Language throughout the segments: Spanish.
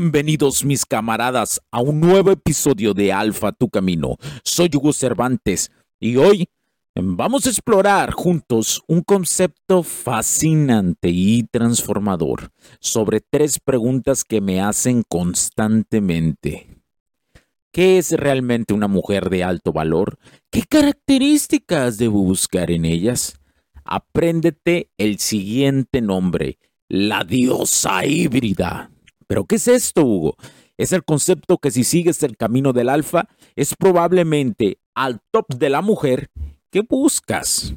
Bienvenidos mis camaradas a un nuevo episodio de Alfa Tu Camino. Soy Hugo Cervantes y hoy vamos a explorar juntos un concepto fascinante y transformador sobre tres preguntas que me hacen constantemente. ¿Qué es realmente una mujer de alto valor? ¿Qué características debo buscar en ellas? Apréndete el siguiente nombre, la diosa híbrida. ¿Pero qué es esto, Hugo? Es el concepto que si sigues el camino del alfa, es probablemente al top de la mujer que buscas.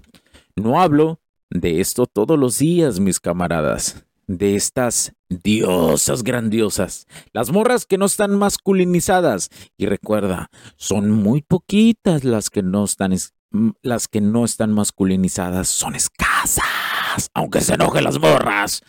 No hablo de esto todos los días, mis camaradas, de estas diosas grandiosas, las morras que no están masculinizadas. Y recuerda, son muy poquitas las que no están, las que no están masculinizadas, son escasas, aunque se enojen las morras.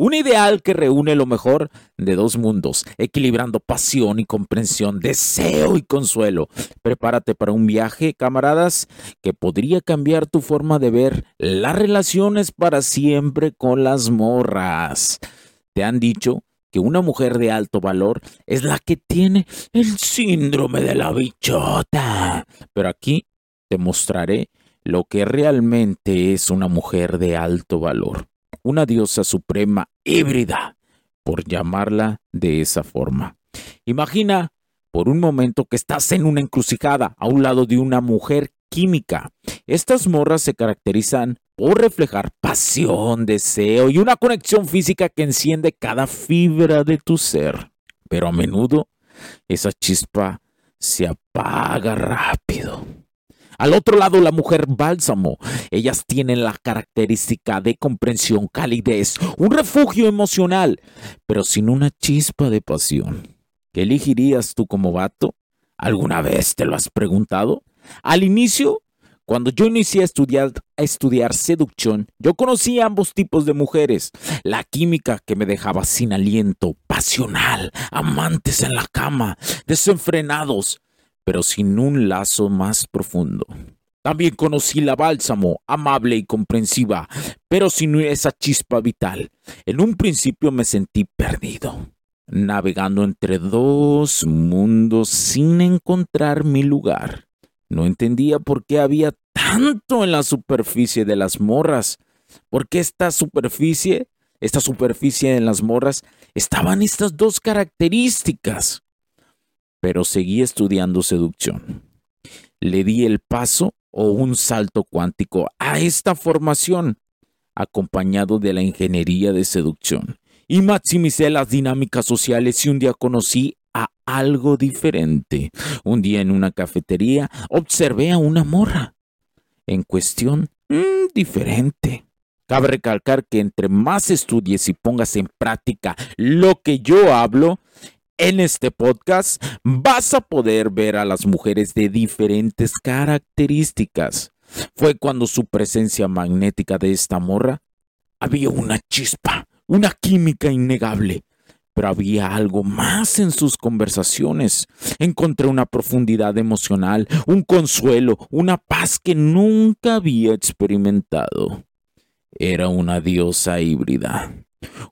Un ideal que reúne lo mejor de dos mundos, equilibrando pasión y comprensión, deseo y consuelo. Prepárate para un viaje, camaradas, que podría cambiar tu forma de ver las relaciones para siempre con las morras. Te han dicho que una mujer de alto valor es la que tiene el síndrome de la bichota. Pero aquí te mostraré lo que realmente es una mujer de alto valor una diosa suprema híbrida, por llamarla de esa forma. Imagina por un momento que estás en una encrucijada a un lado de una mujer química. Estas morras se caracterizan por reflejar pasión, deseo y una conexión física que enciende cada fibra de tu ser. Pero a menudo esa chispa se apaga rápido. Al otro lado, la mujer bálsamo. Ellas tienen la característica de comprensión, calidez, un refugio emocional, pero sin una chispa de pasión. ¿Qué elegirías tú como vato? ¿Alguna vez te lo has preguntado? Al inicio, cuando yo inicié a estudiar, seducción, yo conocí a ambos tipos de mujeres. La química que me dejaba sin aliento, pasional, amantes en la cama, desenfrenados, pero sin un lazo más profundo. También conocí la bálsamo, amable y comprensiva, pero sin esa chispa vital. En un principio me sentí perdido, navegando entre dos mundos sin encontrar mi lugar. No entendía por qué había tanto en la superficie de las morras, porque esta superficie, esta superficie en las morras, estaban estas dos características pero seguí estudiando seducción. Le di el paso o un salto cuántico a esta formación, acompañado de la ingeniería de seducción, y maximicé las dinámicas sociales y un día conocí a algo diferente. Un día en una cafetería observé a una morra. En cuestión, mm, diferente. Cabe recalcar que entre más estudies y pongas en práctica lo que yo hablo, en este podcast vas a poder ver a las mujeres de diferentes características. Fue cuando su presencia magnética de esta morra había una chispa, una química innegable. Pero había algo más en sus conversaciones. Encontré una profundidad emocional, un consuelo, una paz que nunca había experimentado. Era una diosa híbrida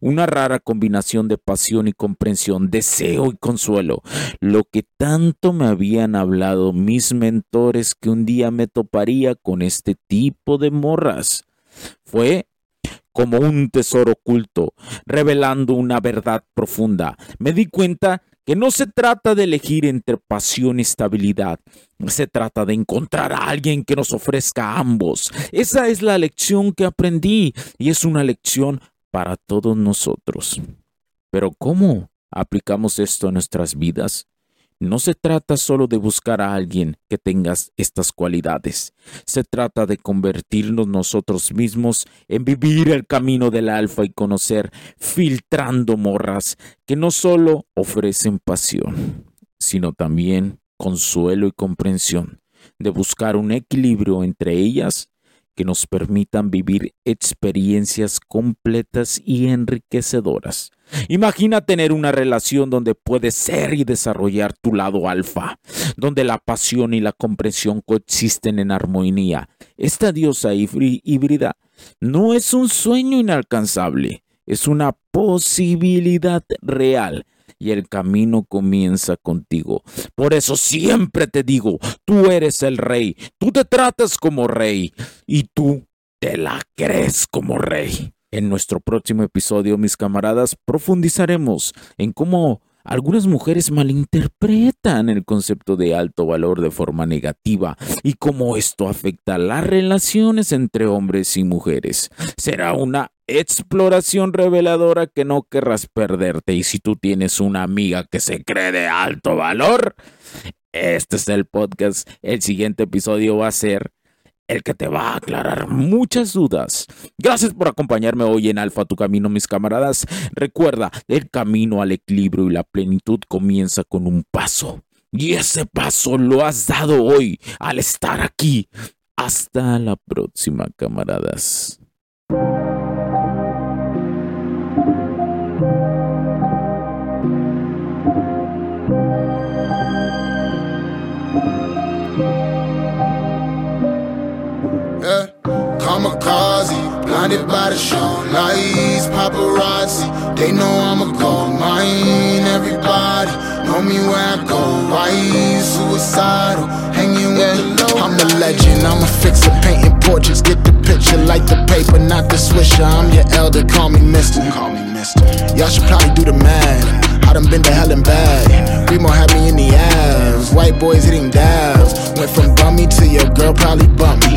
una rara combinación de pasión y comprensión, deseo y consuelo, lo que tanto me habían hablado mis mentores que un día me toparía con este tipo de morras. Fue como un tesoro oculto, revelando una verdad profunda. Me di cuenta que no se trata de elegir entre pasión y estabilidad, se trata de encontrar a alguien que nos ofrezca ambos. Esa es la lección que aprendí y es una lección para todos nosotros. Pero ¿cómo aplicamos esto a nuestras vidas? No se trata solo de buscar a alguien que tenga estas cualidades. Se trata de convertirnos nosotros mismos en vivir el camino del alfa y conocer, filtrando morras que no solo ofrecen pasión, sino también consuelo y comprensión, de buscar un equilibrio entre ellas que nos permitan vivir experiencias completas y enriquecedoras. Imagina tener una relación donde puedes ser y desarrollar tu lado alfa, donde la pasión y la comprensión coexisten en armonía. Esta diosa híbrida no es un sueño inalcanzable, es una posibilidad real y el camino comienza contigo. Por eso siempre te digo, tú eres el rey, tú te tratas como rey y tú te la crees como rey. En nuestro próximo episodio, mis camaradas, profundizaremos en cómo algunas mujeres malinterpretan el concepto de alto valor de forma negativa y cómo esto afecta las relaciones entre hombres y mujeres. Será una exploración reveladora que no querrás perderte y si tú tienes una amiga que se cree de alto valor, este es el podcast. El siguiente episodio va a ser el que te va a aclarar muchas dudas. Gracias por acompañarme hoy en Alfa Tu Camino, mis camaradas. Recuerda, el camino al equilibrio y la plenitud comienza con un paso. Y ese paso lo has dado hoy al estar aquí. Hasta la próxima, camaradas. Kamikaze. Blinded by the show lights, paparazzi. They know I'm a gold mine. Everybody know me where I go. Why suicidal? Hanging with the low. I'm a legend. I'm a fixer, painting portraits. Get the picture, like the paper, not the swisher. I'm your elder. Call me Mister. Call me Mister. Y'all should probably do the math. I done been to hell and back. Remo had me in the ass. White boys hitting dabs. Went from bummy to your girl probably bump me.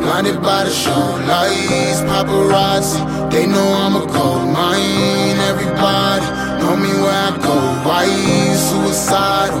blinded by the show lights, paparazzi. They know I'm a cold mine. Everybody know me where I go. Why suicidal?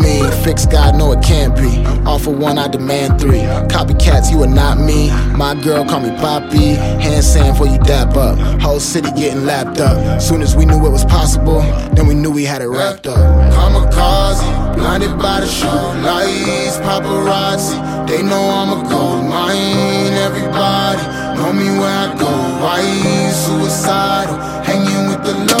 Fix God, no it can't be. Offer one, I demand three. Copycats, you are not me. My girl call me Poppy. Hand sand for you dap up. Whole city getting lapped up. Soon as we knew it was possible, then we knew we had it wrapped up. Kamikaze, blinded by the show lights, paparazzi. They know I'm a gold mine. Everybody know me where I go. Why suicidal? Hanging with the low